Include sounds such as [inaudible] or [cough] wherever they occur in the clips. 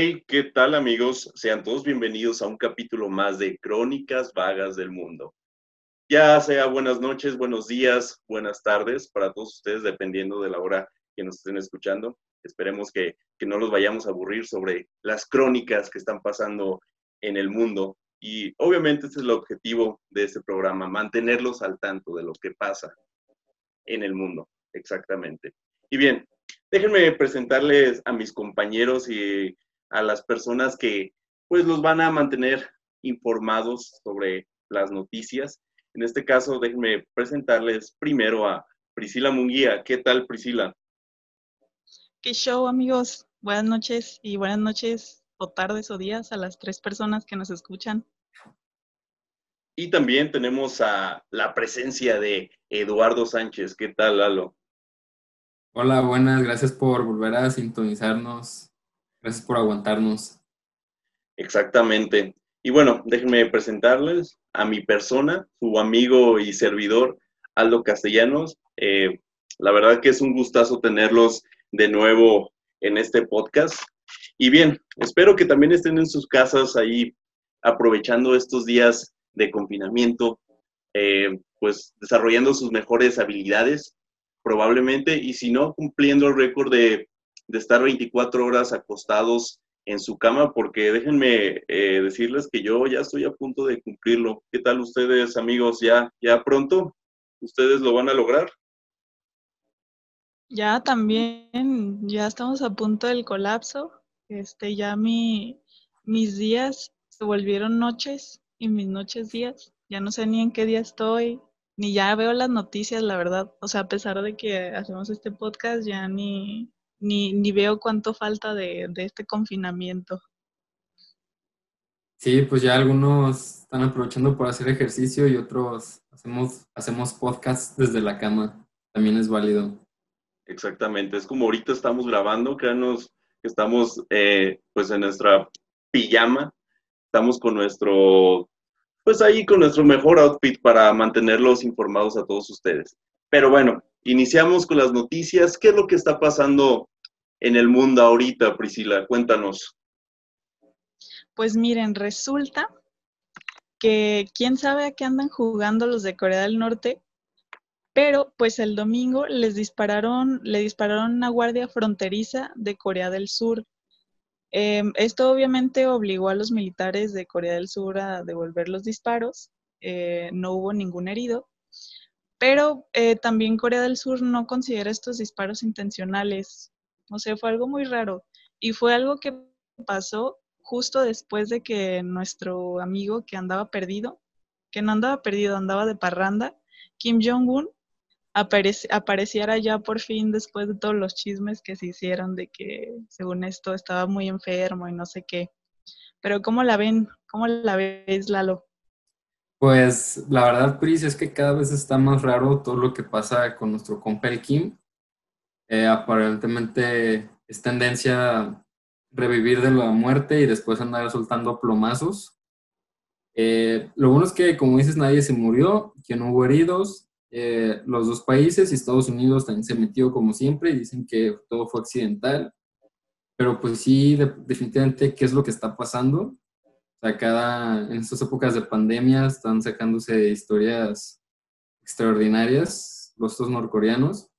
Hey, ¿qué tal amigos? Sean todos bienvenidos a un capítulo más de Crónicas Vagas del Mundo. Ya sea buenas noches, buenos días, buenas tardes para todos ustedes, dependiendo de la hora que nos estén escuchando. Esperemos que, que no los vayamos a aburrir sobre las crónicas que están pasando en el mundo. Y obviamente ese es el objetivo de este programa, mantenerlos al tanto de lo que pasa en el mundo, exactamente. Y bien, déjenme presentarles a mis compañeros y a las personas que pues los van a mantener informados sobre las noticias. En este caso, déjenme presentarles primero a Priscila Munguía. ¿Qué tal, Priscila? ¿Qué show, amigos? Buenas noches y buenas noches o tardes o días a las tres personas que nos escuchan. Y también tenemos a la presencia de Eduardo Sánchez. ¿Qué tal, Lalo? Hola, buenas, gracias por volver a sintonizarnos. Gracias por aguantarnos. Exactamente. Y bueno, déjenme presentarles a mi persona, su amigo y servidor, Aldo Castellanos. Eh, la verdad que es un gustazo tenerlos de nuevo en este podcast. Y bien, espero que también estén en sus casas ahí aprovechando estos días de confinamiento, eh, pues desarrollando sus mejores habilidades probablemente, y si no, cumpliendo el récord de, de estar 24 horas acostados en su cama, porque déjenme eh, decirles que yo ya estoy a punto de cumplirlo. ¿Qué tal ustedes, amigos? ¿Ya, ya pronto? ¿Ustedes lo van a lograr? Ya también, ya estamos a punto del colapso. Este, ya mi, mis días se volvieron noches y mis noches días. Ya no sé ni en qué día estoy, ni ya veo las noticias, la verdad. O sea, a pesar de que hacemos este podcast, ya ni, ni, ni veo cuánto falta de, de este confinamiento. Sí, pues ya algunos están aprovechando por hacer ejercicio y otros hacemos, hacemos podcast desde la cama. También es válido. Exactamente, es como ahorita estamos grabando, créanos que estamos eh, pues en nuestra pijama, estamos con nuestro pues ahí con nuestro mejor outfit para mantenerlos informados a todos ustedes. Pero bueno, iniciamos con las noticias. ¿Qué es lo que está pasando en el mundo ahorita, Priscila? Cuéntanos. Pues miren, resulta que quién sabe a qué andan jugando los de Corea del Norte, pero pues el domingo les dispararon, le dispararon una guardia fronteriza de Corea del Sur. Em, esto obviamente obligó a los militares de Corea del Sur a devolver los disparos. Eh, no hubo ningún herido, pero eh, también Corea del Sur no considera estos disparos intencionales. O sea, fue algo muy raro. Y fue algo que pasó justo después de que nuestro amigo que andaba perdido, que no andaba perdido, andaba de parranda, Kim Jong-un, apareciera ya por fin después de todos los chismes que se hicieron de que según esto estaba muy enfermo y no sé qué. Pero ¿cómo la ven? ¿Cómo la ves, Lalo? Pues la verdad, Pris, es que cada vez está más raro todo lo que pasa con nuestro compa Kim. Eh, aparentemente es tendencia a revivir de la muerte y después andar soltando plomazos. Eh, lo bueno es que, como dices, nadie se murió, que no hubo heridos, eh, los dos países y Estados Unidos también se metió como siempre y dicen que todo fue accidental. Pero pues sí, definitivamente, ¿qué es lo que está pasando? Sea, cada, en estas épocas de pandemia están sacándose historias extraordinarias los dos norcoreanos.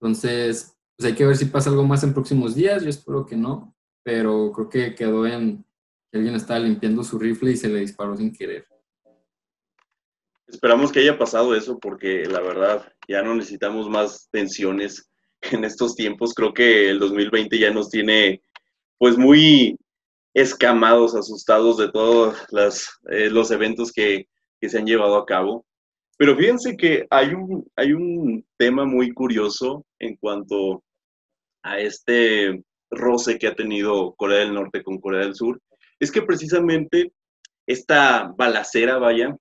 Entonces, pues hay que ver si pasa algo más en próximos días. Yo espero que no, pero creo que quedó en que alguien estaba limpiando su rifle y se le disparó sin querer. Esperamos que haya pasado eso porque la verdad ya no necesitamos más tensiones en estos tiempos. Creo que el 2020 ya nos tiene pues muy escamados, asustados de todos eh, los eventos que, se han llevado a cabo. Pero fíjense que hay un, hay un tema muy curioso en cuanto a este roce que ha tenido Corea del Norte con Corea del Sur. Es que precisamente esta balacera, vaya,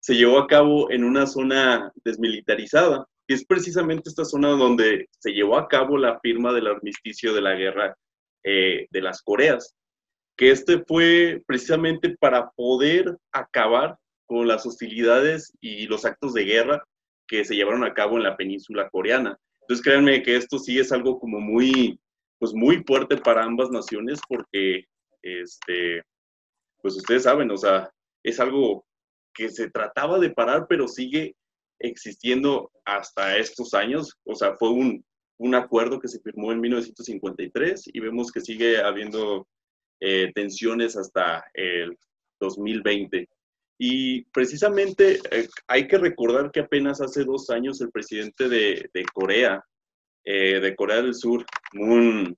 se llevó a cabo en una zona desmilitarizada, que es precisamente esta zona donde se llevó a cabo la firma del armisticio de la guerra eh, de las Coreas, que este fue precisamente para poder acabar con las hostilidades y los actos de guerra que se llevaron a cabo en la península coreana. Entonces créanme que esto sí es algo como muy, pues muy fuerte para ambas naciones porque, este, pues ustedes saben, o sea, es algo que se trataba de parar, pero sigue existiendo hasta estos años. O sea, fue un, un acuerdo que se firmó en 1953 y vemos que sigue habiendo eh, tensiones hasta el 2020. Y precisamente eh, hay que recordar que apenas hace dos años el presidente de, Corea, eh, de Corea del Sur, Moon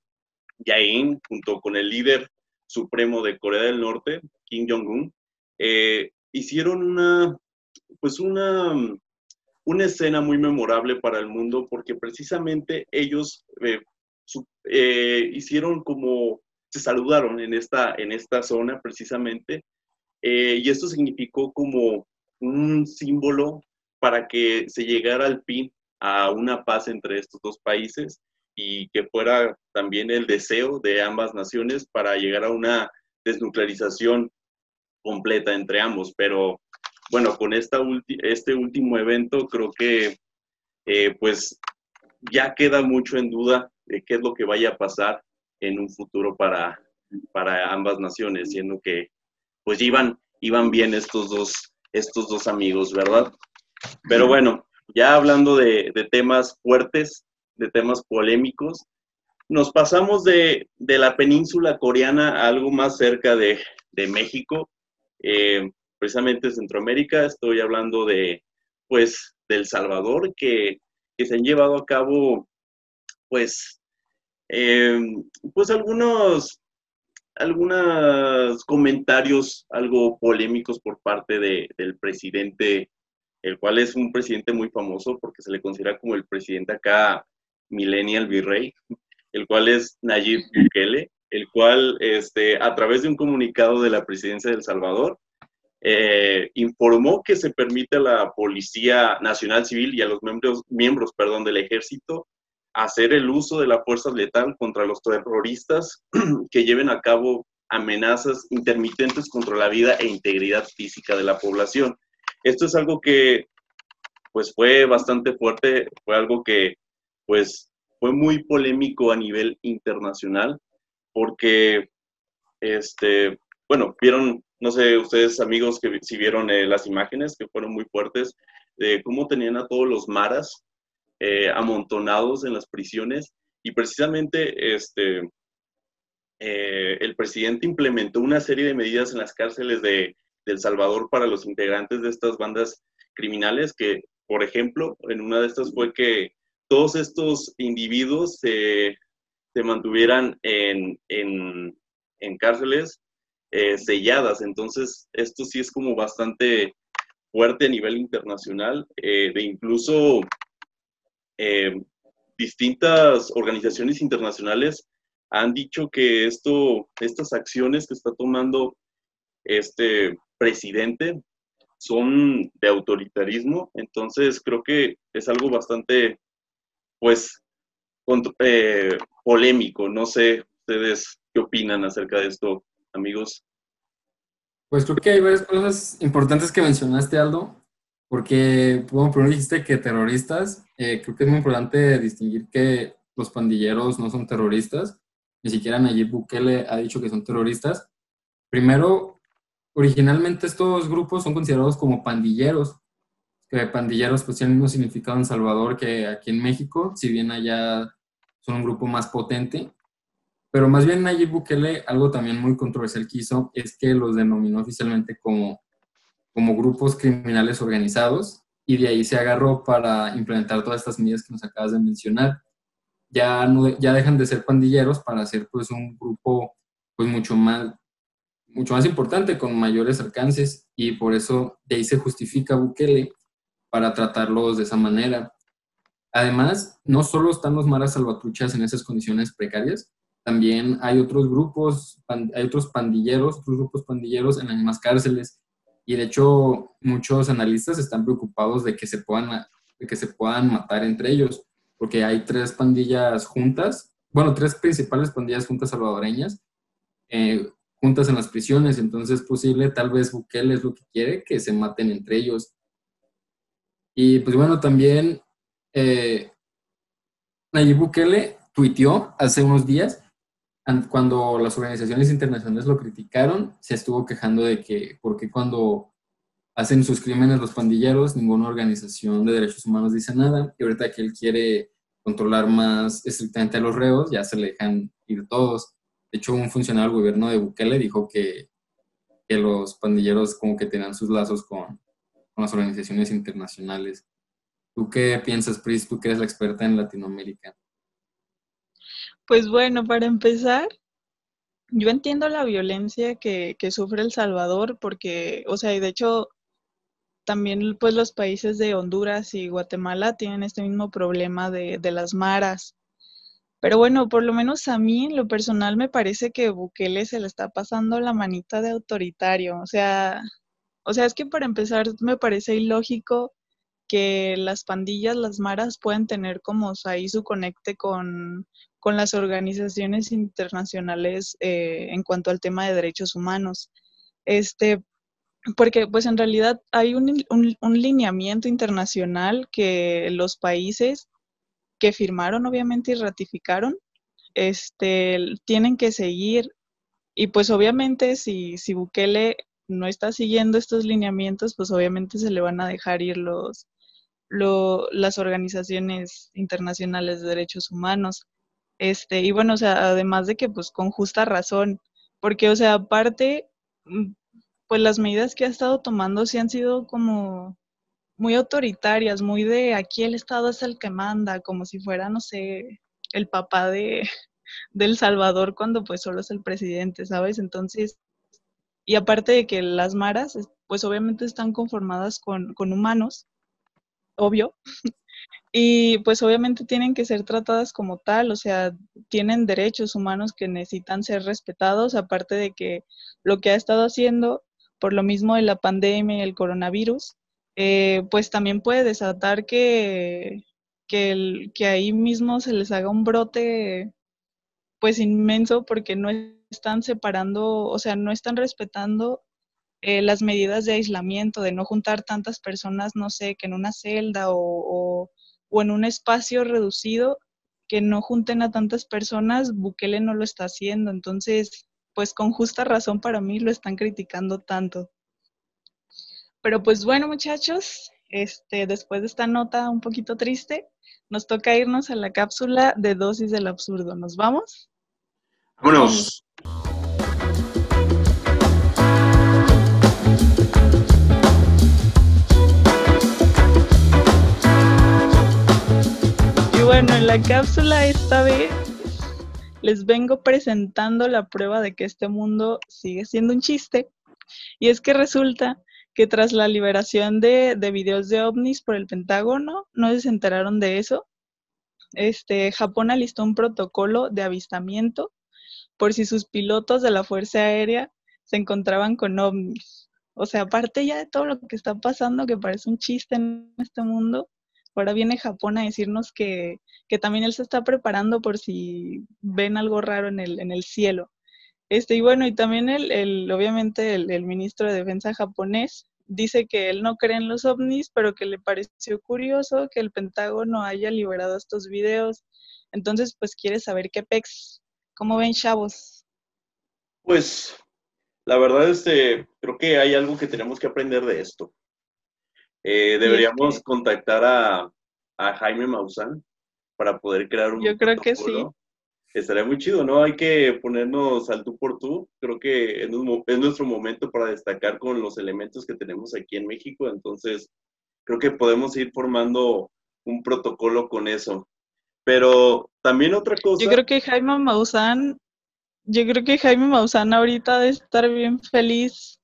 Jae-in, junto con el líder supremo de Corea del Norte, Kim Jong-un, hicieron una, pues una, una escena muy memorable para el mundo porque precisamente ellos hicieron como, se saludaron en esta, en esta zona precisamente eh, y esto significó como un símbolo para que se llegara al fin a una paz entre estos dos países y que fuera también el deseo de ambas naciones para llegar a una desnuclearización completa entre ambos. Pero bueno, con esta este último evento creo que eh, pues ya queda mucho en duda de qué es lo que vaya a pasar en un futuro para, para ambas naciones, siendo que pues iban, iban bien estos dos, estos dos amigos, ¿verdad? Pero bueno, ya hablando de, temas fuertes, de temas polémicos, nos pasamos de, la península coreana a algo más cerca de, México, eh, precisamente Centroamérica, estoy hablando de, pues, del Salvador, que, se han llevado a cabo, pues, eh, pues algunos algunos comentarios algo polémicos por parte del presidente, el cual es un presidente muy famoso porque se le considera como el presidente acá millennial virrey, el cual es Nayib Bukele, el cual este, a través de un comunicado de la presidencia de El Salvador eh, informó que se permite a la Policía Nacional Civil y a los miembros, miembros perdón, del ejército hacer el uso de la fuerza letal contra los terroristas [clears throat] que lleven a cabo amenazas intermitentes contra la vida e integridad física de la población. Esto es algo que pues fue bastante fuerte, fue algo que pues fue muy polémico a nivel internacional porque este bueno, vieron no sé ustedes amigos que si vieron eh, las imágenes que fueron muy fuertes de cómo tenían a todos los maras eh, amontonados en las prisiones y precisamente este, eh, el presidente implementó una serie de medidas en las cárceles de, El Salvador para los integrantes de estas bandas criminales que, por ejemplo, en una de estas fue que todos estos individuos se, mantuvieran en, cárceles eh, selladas. Entonces, esto sí es como bastante fuerte a nivel internacional, de incluso eh, distintas organizaciones internacionales han dicho que esto, estas acciones que está tomando este presidente son de autoritarismo, entonces creo que es algo bastante, pues, eh, polémico. No sé ustedes qué opinan acerca de esto, amigos. Pues creo que hay varias cosas importantes que mencionaste, Aldo. Porque, bueno, primero dijiste que terroristas, eh, creo que es muy importante distinguir que los pandilleros no son terroristas, ni siquiera Nayib Bukele ha dicho que son terroristas. Primero, originalmente estos grupos son considerados como pandilleros, que pandilleros pues tienen el mismo significado en Salvador que aquí en México, si bien allá son un grupo más potente. Pero más bien Nayib Bukele, algo también muy controversial que hizo, es que los denominó oficialmente como como grupos criminales organizados y de ahí se agarró para implementar todas estas medidas que nos acabas de mencionar. Ya, no, ya dejan de ser pandilleros para ser pues un grupo pues mucho más, mucho más importante, con mayores alcances y por eso de ahí se justifica Bukele para tratarlos de esa manera. Además, no solo están los maras salvatruchas en esas condiciones precarias, también hay otros grupos, hay otros pandilleros, otros grupos pandilleros en las mismas cárceles y de hecho, muchos analistas están preocupados de que se puedan, de que se puedan matar entre ellos, porque hay tres pandillas juntas, bueno, tres principales pandillas juntas salvadoreñas, eh, juntas en las prisiones, entonces es posible, tal vez Bukele es lo que quiere, que se maten entre ellos. Y pues bueno, también eh, Nayib Bukele tuiteó hace unos días, cuando las organizaciones internacionales lo criticaron, se estuvo quejando de que, porque cuando hacen sus crímenes los pandilleros, ninguna organización de derechos humanos dice nada, y ahorita que él quiere controlar más estrictamente a los reos, ya se le dejan ir todos. De hecho, un funcionario del gobierno de Bukele dijo que, que los pandilleros como que tenían sus lazos con, con las organizaciones internacionales. ¿Tú qué piensas, Pris? Tú que eres la experta en Latinoamérica. Pues bueno, para empezar, yo entiendo la violencia que, sufre El Salvador porque, o sea, y de hecho también pues los países de Honduras y Guatemala tienen este mismo problema de, de las maras. Pero bueno, por lo menos a mí en lo personal me parece que Bukele se le está pasando la manita de autoritario. O sea, o sea, es que para empezar me parece ilógico que las pandillas, las maras pueden tener como ahí su conecte con, las organizaciones internacionales eh, en cuanto al tema de derechos humanos. Este, porque pues en realidad hay un, un, lineamiento internacional que los países que firmaron obviamente y ratificaron, este, tienen que seguir. Y pues obviamente si, si Bukele no está siguiendo estos lineamientos, pues obviamente se le van a dejar ir los, las organizaciones internacionales de derechos humanos. Este, y bueno, o sea, además de que pues con justa razón, porque o sea, aparte, mm, pues las medidas que ha estado tomando sí han sido como muy autoritarias, muy de aquí el Estado es el que manda, como si fuera, no sé, el papá de, [laughs] del Salvador cuando pues solo es el presidente, ¿sabes? Entonces, y aparte de que las maras, pues obviamente están conformadas con, humanos, obvio, y pues obviamente tienen que ser tratadas como tal, o sea, tienen derechos humanos que necesitan ser respetados, aparte de que lo que ha estado haciendo, por lo mismo de la pandemia y el coronavirus, eh, pues también puede desatar que, que, que ahí mismo se les haga un brote pues inmenso porque no están separando, o sea, no están respetando eh, las medidas de aislamiento, de no juntar tantas personas, no sé, que en una celda o, en un espacio reducido, que no junten a tantas personas, Bukele no lo está haciendo. Entonces, pues con justa razón para mí lo están criticando tanto. Pero pues bueno, muchachos, este, después de esta nota un poquito triste, nos toca irnos a la cápsula de dosis del absurdo. ¿Nos vamos? Vámonos. Bueno, en la cápsula esta vez les vengo presentando la prueba de que este mundo sigue siendo un chiste. Y es que resulta que tras la liberación de, de videos de ovnis por el Pentágono, no se enteraron de eso. Este, Japón alistó un protocolo de avistamiento por si sus pilotos de la Fuerza Aérea se encontraban con ovnis. O sea, aparte ya de todo lo que está pasando, que parece un chiste en este mundo, ahora viene Japón a decirnos que, también él se está preparando por si ven algo raro en el, en el cielo. Este, y bueno, y también el, el obviamente el, el, ministro de Defensa japonés dice que él no cree en los ovnis, pero que le pareció curioso que el Pentágono haya liberado estos videos. Entonces, pues quiere saber qué pex ¿Cómo ven, chavos? Pues la verdad, este, creo que hay algo que tenemos que aprender de esto. Eh, deberíamos contactar a, Jaime Maussan para poder crear un. Yo creo que sí. Estaría muy chido, ¿no? Hay que ponernos al tú por tú. Creo que es, es nuestro momento para destacar con los elementos que tenemos aquí en México. Entonces, creo que podemos ir formando un protocolo con eso. Pero también otra cosa. Yo creo que Jaime Maussan, yo creo que Jaime Maussan ahorita debe estar bien feliz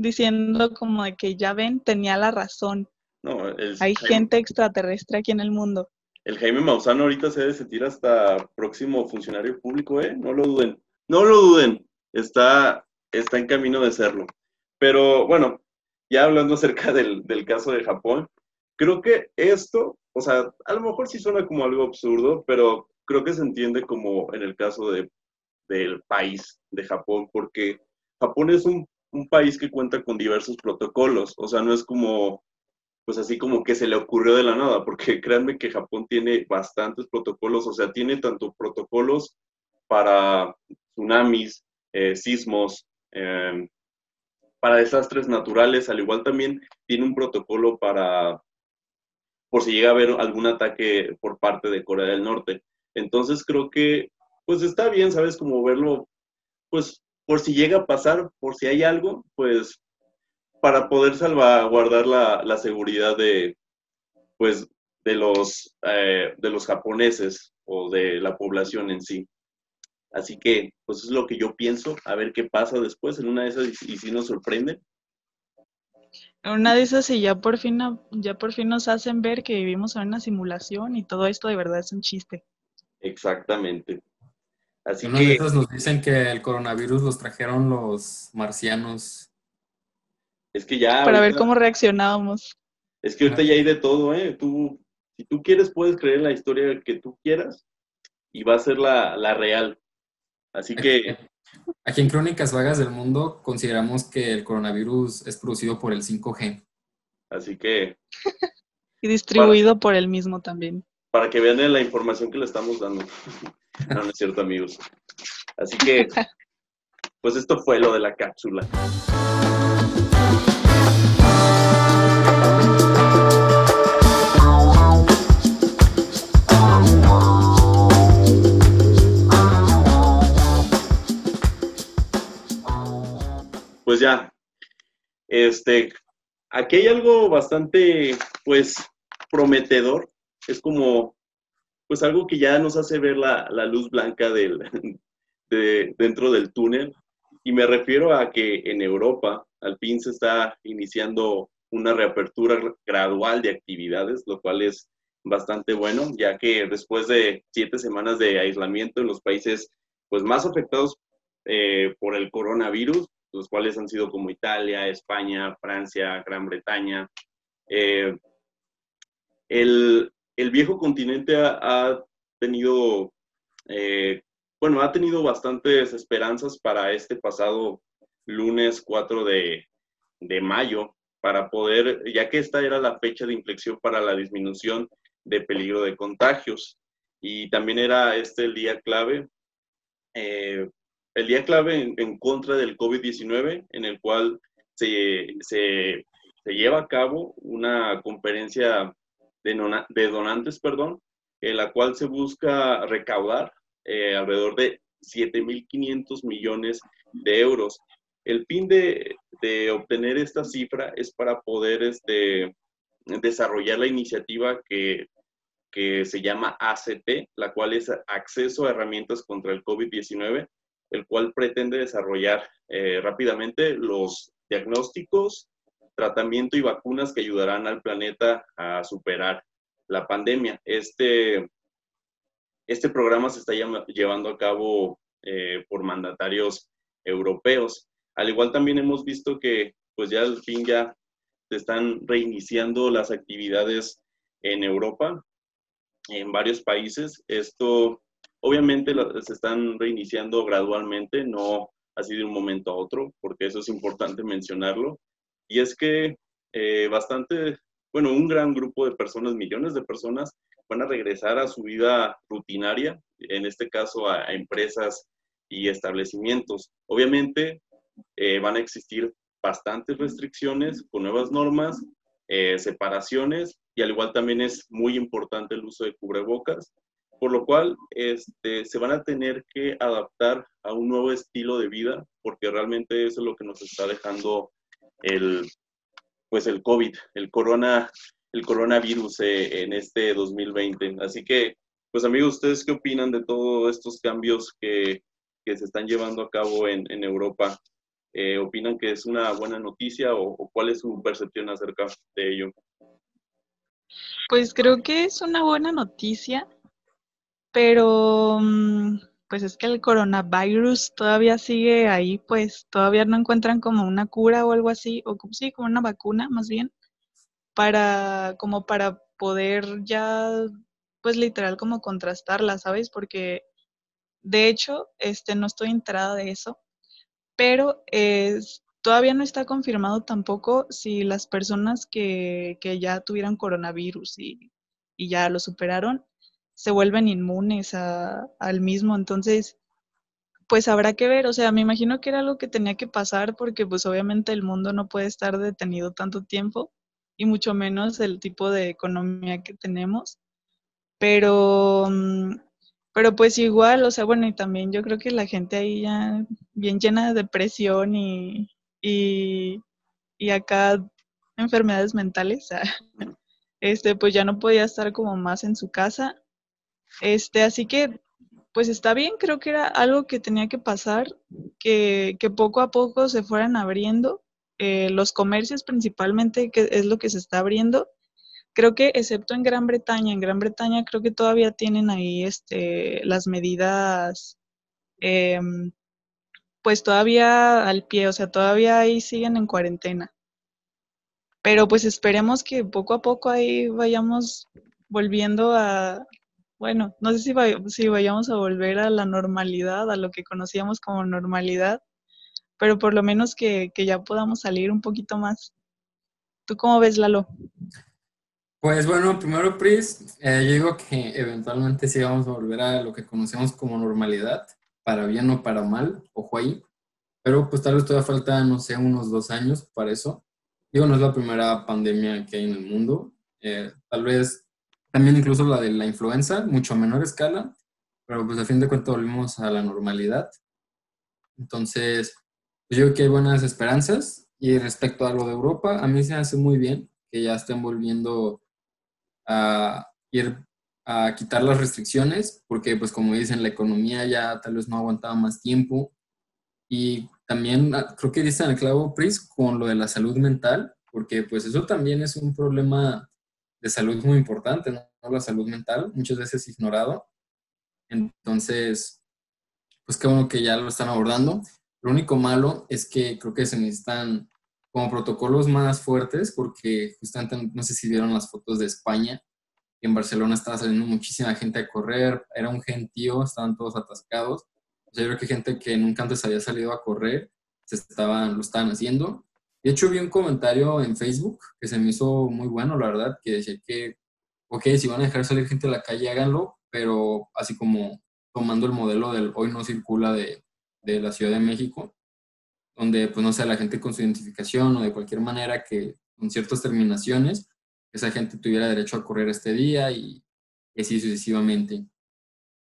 diciendo como de que ya ven, tenía la razón. No, Hay gente extraterrestre aquí en el mundo. El Jaime Maussan ahorita se debe sentir hasta próximo funcionario público, ¿eh? No lo duden. No lo duden. Está, está en camino de serlo. Pero bueno, ya hablando acerca del, del caso de Japón, creo que esto o sea, a lo mejor sí suena como algo absurdo, pero creo que se entiende como en el caso de, del país de Japón, porque Japón es un, país que cuenta con diversos protocolos, o sea, no es como pues así como que se le ocurrió de la nada, porque [laughs] créanme que Japón tiene bastantes protocolos, o sea, tiene tanto protocolos para tsunamis, eh, sismos, em, para desastres naturales, al igual también tiene un protocolo para, por si llega a haber algún ataque por parte de Corea del Norte. Entonces creo que, pues está bien, ¿sabes? Como verlo, pues por si llega a pasar, por si hay algo, pues para poder salvaguardar la, la seguridad de, pues, de los, eh, de los japoneses o de la población en sí. Así que, pues es lo que yo pienso, a ver qué pasa después en una de esas y, si nos sorprende. Una de esas y ya por fin ya por fin nos hacen ver que vivimos en una simulación y todo esto de verdad es un chiste. Exactamente. Así una que de esas nos dicen que el coronavirus los trajeron los marcianos. Es que ya para ver cómo reaccionábamos. Es que ahorita ya hay de todo, ¿eh? Tú si tú quieres puedes creer la historia que tú quieras y va a ser la, la real. Así que... Aquí en Crónicas Vagas del Mundo consideramos que el coronavirus es producido por el 5G. Así que... [laughs] y distribuido por el mismo también. Para que vean la información que le estamos dando. [laughs] No, no es cierto, amigos. Así que, pues esto fue lo de la cápsula. pues ya, este, aquí hay algo bastante, pues, prometedor. Es como, pues, algo que ya nos hace ver la, luz blanca del, [laughs] de, dentro del túnel. Y me refiero a que en Europa al fin se está iniciando una reapertura gradual de actividades, lo cual es bastante bueno, ya que después de siete semanas de aislamiento en los países pues, más afectados eh, por el coronavirus, los cuales han sido como Italia, España, Francia, Gran Bretaña. Eh, el, viejo continente ha, tenido, eh, bueno, ha tenido bastantes esperanzas para este pasado lunes 4 de, de mayo, para poder, ya que esta era la fecha de inflexión para la disminución de peligro de contagios. Y también era este el día clave eh, el día clave en, contra del COVID-19, en el cual se, se, lleva a cabo una conferencia de, donantes, perdón, en la cual se busca recaudar eh, alrededor de 7.500 millones de euros. El fin de, de, obtener esta cifra es para poder este, desarrollar la iniciativa que, que se llama ACT, la cual es Acceso a Herramientas contra el COVID-19, el cual pretende desarrollar eh, rápidamente los diagnósticos, tratamiento y vacunas que ayudarán al planeta a superar la pandemia. Este, este programa se está llevando a cabo eh, por mandatarios europeos. Al igual también hemos visto que pues ya al fin ya se están reiniciando las actividades en Europa, en varios países. Esto Obviamente se están reiniciando gradualmente, no así de un momento a otro, porque eso es importante mencionarlo. Y es que eh, bastante, bueno, un gran grupo de personas, millones de personas, van a regresar a su vida rutinaria, en este caso a, empresas y establecimientos. Obviamente eh, van a existir bastantes restricciones con nuevas normas, eh, separaciones y al igual también es muy importante el uso de cubrebocas por lo cual este, se van a tener que adaptar a un nuevo estilo de vida, porque realmente eso es lo que nos está dejando el, pues el COVID, el, corona, el coronavirus eh, en este 2020. Así que, pues amigos, ¿ustedes qué opinan de todos estos cambios que, se están llevando a cabo en, Europa? Eh, ¿Opinan que es una buena noticia o, o cuál es su percepción acerca de ello? Pues creo que es una buena noticia pero mm, pues es que el coronavirus todavía sigue ahí, pues todavía no encuentran como una cura o algo así, o como sí, como una vacuna más bien, para como para poder ya pues literal como contrastarla, ¿sabes? Porque de hecho, este no estoy enterada de eso, pero es todavía no está confirmado tampoco si las personas que, ya tuvieran coronavirus y, ya lo superaron, se vuelven inmunes al mismo. Entonces, pues habrá que ver, o sea, me imagino que era algo que tenía que pasar porque pues obviamente el mundo no puede estar detenido tanto tiempo y mucho menos el tipo de economía que tenemos. Pero, mm, pero pues igual, o sea, bueno, y también yo creo que la gente ahí ya bien llena de depresión y, y, y acá enfermedades mentales, [laughs] este, pues ya no podía estar como más en su casa. Este, así que pues está bien, creo que era algo que tenía que pasar, que, poco a poco se fueran abriendo eh, los comercios principalmente, que es lo que se está abriendo. Creo que excepto en Gran Bretaña, en Gran Bretaña creo que todavía tienen ahí este, las medidas, em, pues todavía al pie, o sea, todavía ahí siguen en cuarentena. Pero pues esperemos que poco a poco ahí vayamos volviendo a, bueno, no sé si, si vayamos a volver a la normalidad, a lo que conocíamos como normalidad, pero por lo menos que, ya podamos salir un poquito más. ¿Tú cómo ves, Lalo? Pues bueno, primero, Pris, eh, yo digo que eventualmente sí vamos a volver a lo que conocemos como normalidad, para bien o para mal, ojo ahí. Pero pues tal vez todavía falta, no sé, unos dos años para eso. Digo, no es la primera pandemia que hay en el mundo. Eh, tal vez también incluso la de la influenza, mucho a menor escala, pero pues a fin de cuentas volvimos a la normalidad. Entonces, pues yo creo que hay buenas esperanzas. Y respecto a lo de Europa, a mí se hace muy bien que ya estén volviendo a ir a quitar las restricciones, porque pues como dicen, la economía ya tal vez no aguantaba más tiempo. Y también ah, creo que dicen el clavo, Pris, con lo de la salud mental, porque pues eso también es un problema de salud muy importante, ¿no? La salud mental, muchas veces ignorado. Entonces, pues qué bueno que ya lo están abordando. Lo único malo es que creo que se necesitan como protocolos más fuertes, porque justamente no sé si vieron las fotos de España, en Barcelona estaba saliendo muchísima gente a correr, era un gentío, estaban todos atascados. O sea, yo creo que gente que nunca antes había salido a correr, se estaban, lo estaban haciendo. De hecho, vi un comentario en Facebook que se me hizo muy bueno, la verdad, que decía que, ok, si van a dejar salir gente a la calle, háganlo, pero así como tomando el modelo del hoy no circula de, de la Ciudad de México, donde, pues no sé, la gente con su identificación o de cualquier manera que con ciertas terminaciones, esa gente tuviera derecho a correr este día y, y así sucesivamente.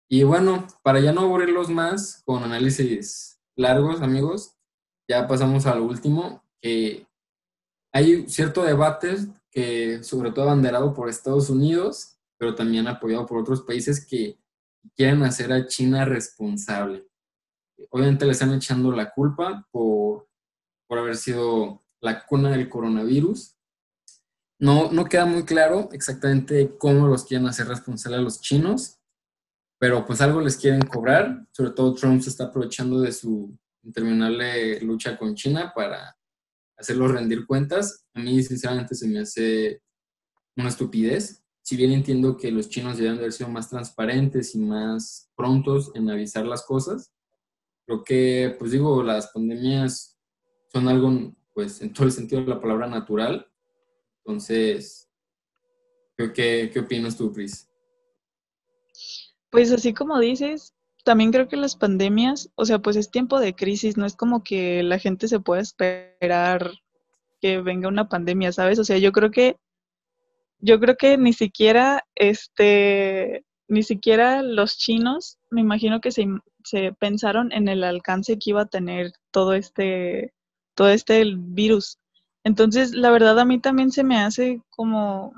Y bueno, para ya no aburrirlos más con análisis largos, amigos, ya pasamos al último, eh, hay cierto debate que sobre todo abanderado por Estados Unidos, pero también apoyado por otros países que quieren hacer a China responsable. Obviamente le están echando la culpa por, por haber sido la cuna del coronavirus. No, no queda muy claro exactamente cómo los quieren hacer responsables a los chinos, pero pues algo les quieren cobrar. Sobre todo Trump se está aprovechando de su interminable lucha con China para hacerlos rendir cuentas, a mí sinceramente se me hace una estupidez. Si bien entiendo que los chinos deben haber sido más transparentes y más prontos en avisar las cosas, creo que, pues digo, las pandemias son algo, pues en todo el sentido de la palabra natural. Entonces, ¿qué, qué opinas tú, Pris? Pues así como dices, también creo que las pandemias, o sea, pues es tiempo de crisis, no es como que la gente se pueda esperar que venga una pandemia, ¿sabes? O sea, yo creo que yo creo que ni siquiera este ni siquiera los chinos, me imagino que se, se pensaron en el alcance que iba a tener todo este todo este virus. Entonces, la verdad a mí también se me hace como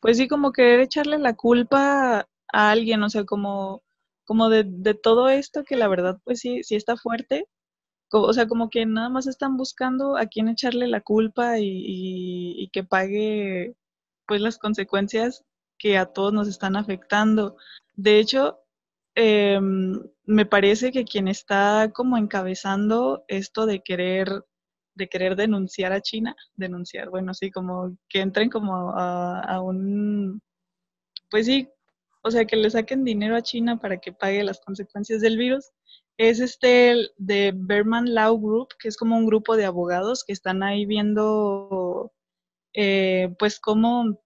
pues sí como querer echarle la culpa a alguien, o sea, como como de, de, todo esto que la verdad pues sí, sí está fuerte. O sea, como que nada más están buscando a quién echarle la culpa y, y, que pague pues las consecuencias que a todos nos están afectando. De hecho, em, me parece que quien está como encabezando esto de querer de querer denunciar a China, denunciar, bueno, sí, como que entren como a, a un, pues sí, o sea, que le saquen dinero a China para que pague las consecuencias del virus, es este de Berman Law Group, que es como un grupo de abogados que están ahí viendo, eh, pues, cómo,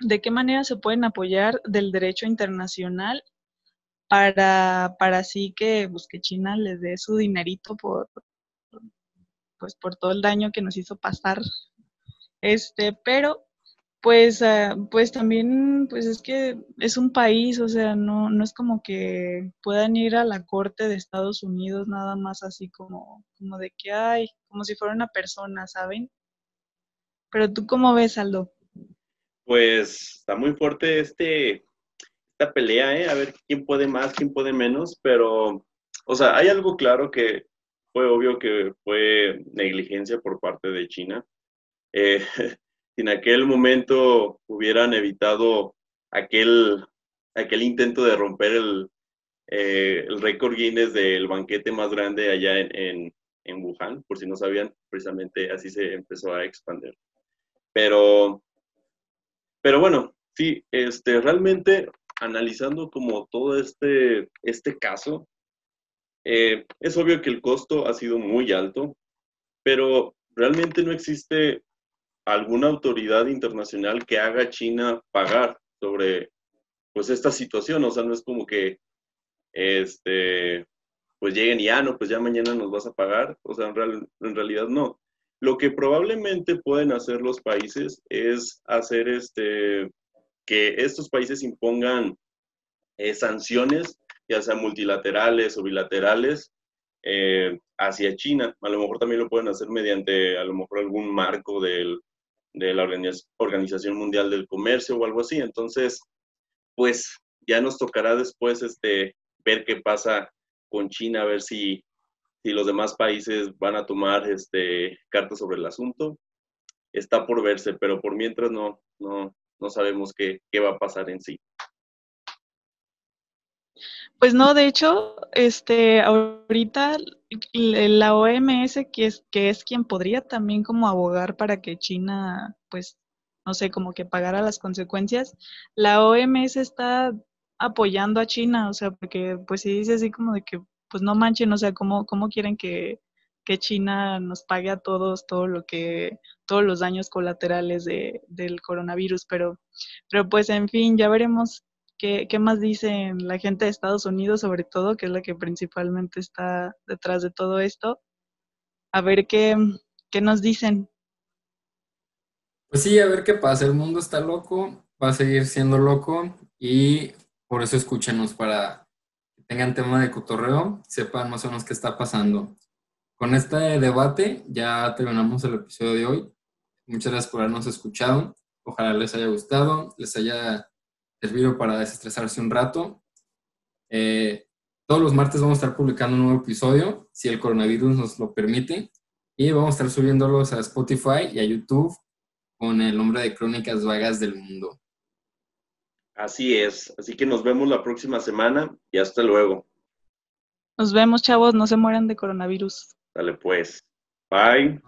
de qué manera se pueden apoyar del derecho internacional para, para así que, pues, que China les dé su dinerito por, pues, por todo el daño que nos hizo pasar. Este, pero pues, ah, pues también, pues es que es un país, o sea, no, no es como que puedan ir a la corte de Estados Unidos nada más así como, como de que hay, como si fuera una persona, ¿saben? Pero tú cómo ves, Aldo? Pues está muy fuerte este, esta pelea, ¿eh? A ver quién puede más, quién puede menos, pero, o sea, hay algo claro que fue obvio que fue negligencia por parte de China. Eh, [laughs] si en aquel momento hubieran evitado aquel, aquel intento de romper el, eh, el récord Guinness del banquete más grande allá en, en, Wuhan, por si no sabían, precisamente así se empezó a expandir. Pero, pero bueno, sí, este, realmente analizando como todo este, este caso, eh, es obvio que el costo ha sido muy alto, pero realmente no existe alguna autoridad internacional que haga a China pagar sobre pues esta situación, o sea, no es como que este pues lleguen y ah, no, pues ya mañana nos vas a pagar, o sea, en, en realidad no. Lo que probablemente pueden hacer los países es hacer este que estos países impongan eh, sanciones, ya sean multilaterales o bilaterales, eh, hacia China. A lo mejor también lo pueden hacer mediante, a lo mejor, algún marco del, de la Organización Mundial del Comercio o algo así. Entonces, pues ya nos tocará después este, ver qué pasa con China, a ver si, si los demás países van a tomar este, cartas sobre el asunto. Está por verse, pero por mientras no, no, no sabemos qué, qué va a pasar en sí. Pues no, de hecho, este, ahorita la OMS, que es, que es quien podría también como abogar para que China, pues, no sé, como que pagara las consecuencias, la OMS está apoyando a China, o sea, porque pues si dice así como de que, pues no manchen, o sea, ¿cómo, cómo quieren que, que China nos pague a todos todo lo que, todos los daños colaterales de, del coronavirus? Pero, pero pues en fin, ya veremos ¿Qué, más dicen la gente de Estados Unidos, sobre todo, que es la que principalmente está detrás de todo esto? A ver qué, qué nos dicen. Pues sí, a ver qué pasa. El mundo está loco, va a seguir siendo loco y por eso escúchenos para que tengan tema de cotorreo, sepan más o menos qué está pasando. Con este debate ya terminamos el episodio de hoy. Muchas gracias por habernos escuchado. Ojalá les haya gustado, les haya servido para desestresarse un rato. Eh, todos los martes vamos a estar publicando un nuevo episodio, si el coronavirus nos lo permite, y vamos a estar subiéndolos a Spotify y a YouTube con el nombre de Crónicas Vagas del Mundo. Así es, así que nos vemos la próxima semana y hasta luego. Nos vemos, chavos, no se mueran de coronavirus. Dale pues. Bye.